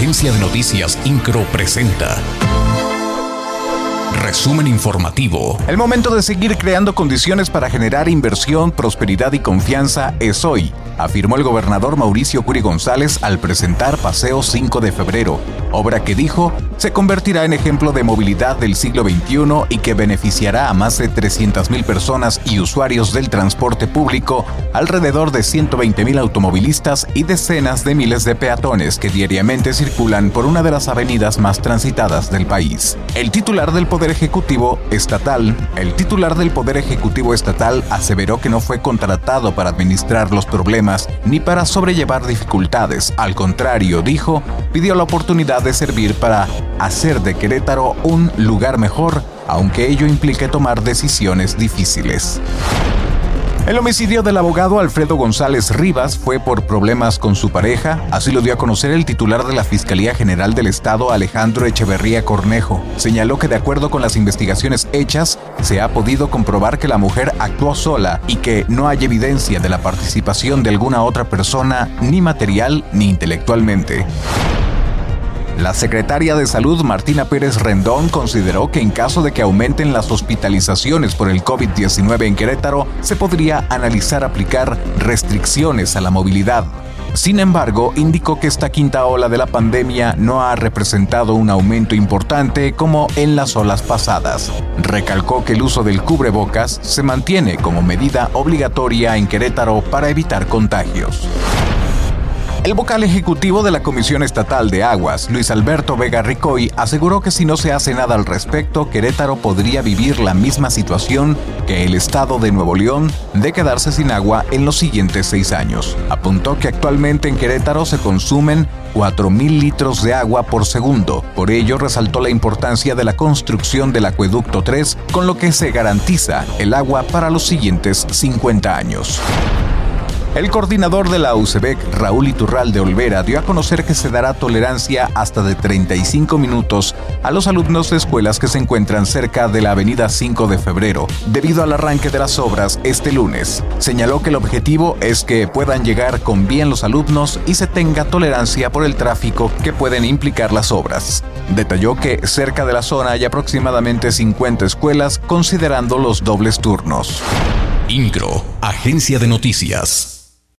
Agencia de Noticias Incro presenta. Resumen informativo. El momento de seguir creando condiciones para generar inversión, prosperidad y confianza es hoy, afirmó el gobernador Mauricio Curi González al presentar Paseo 5 de febrero, obra que dijo se convertirá en ejemplo de movilidad del siglo XXI y que beneficiará a más de 300.000 personas y usuarios del transporte público, alrededor de 120.000 automovilistas y decenas de miles de peatones que diariamente circulan por una de las avenidas más transitadas del país. El titular del Poder Ejecutivo Estatal, el titular del Poder Ejecutivo Estatal aseveró que no fue contratado para administrar los problemas ni para sobrellevar dificultades. Al contrario, dijo, pidió la oportunidad de servir para hacer de Querétaro un lugar mejor, aunque ello implique tomar decisiones difíciles. El homicidio del abogado Alfredo González Rivas fue por problemas con su pareja, así lo dio a conocer el titular de la Fiscalía General del Estado Alejandro Echeverría Cornejo. Señaló que de acuerdo con las investigaciones hechas, se ha podido comprobar que la mujer actuó sola y que no hay evidencia de la participación de alguna otra persona, ni material ni intelectualmente. La secretaria de Salud Martina Pérez Rendón consideró que en caso de que aumenten las hospitalizaciones por el COVID-19 en Querétaro, se podría analizar aplicar restricciones a la movilidad. Sin embargo, indicó que esta quinta ola de la pandemia no ha representado un aumento importante como en las olas pasadas. Recalcó que el uso del cubrebocas se mantiene como medida obligatoria en Querétaro para evitar contagios. El vocal ejecutivo de la Comisión Estatal de Aguas, Luis Alberto Vega Ricoy, aseguró que si no se hace nada al respecto, Querétaro podría vivir la misma situación que el estado de Nuevo León de quedarse sin agua en los siguientes seis años. Apuntó que actualmente en Querétaro se consumen 4.000 litros de agua por segundo. Por ello, resaltó la importancia de la construcción del acueducto 3, con lo que se garantiza el agua para los siguientes 50 años. El coordinador de la UCEBEC, Raúl Iturral de Olvera, dio a conocer que se dará tolerancia hasta de 35 minutos a los alumnos de escuelas que se encuentran cerca de la avenida 5 de febrero, debido al arranque de las obras este lunes. Señaló que el objetivo es que puedan llegar con bien los alumnos y se tenga tolerancia por el tráfico que pueden implicar las obras. Detalló que cerca de la zona hay aproximadamente 50 escuelas considerando los dobles turnos. INCRO, Agencia de Noticias.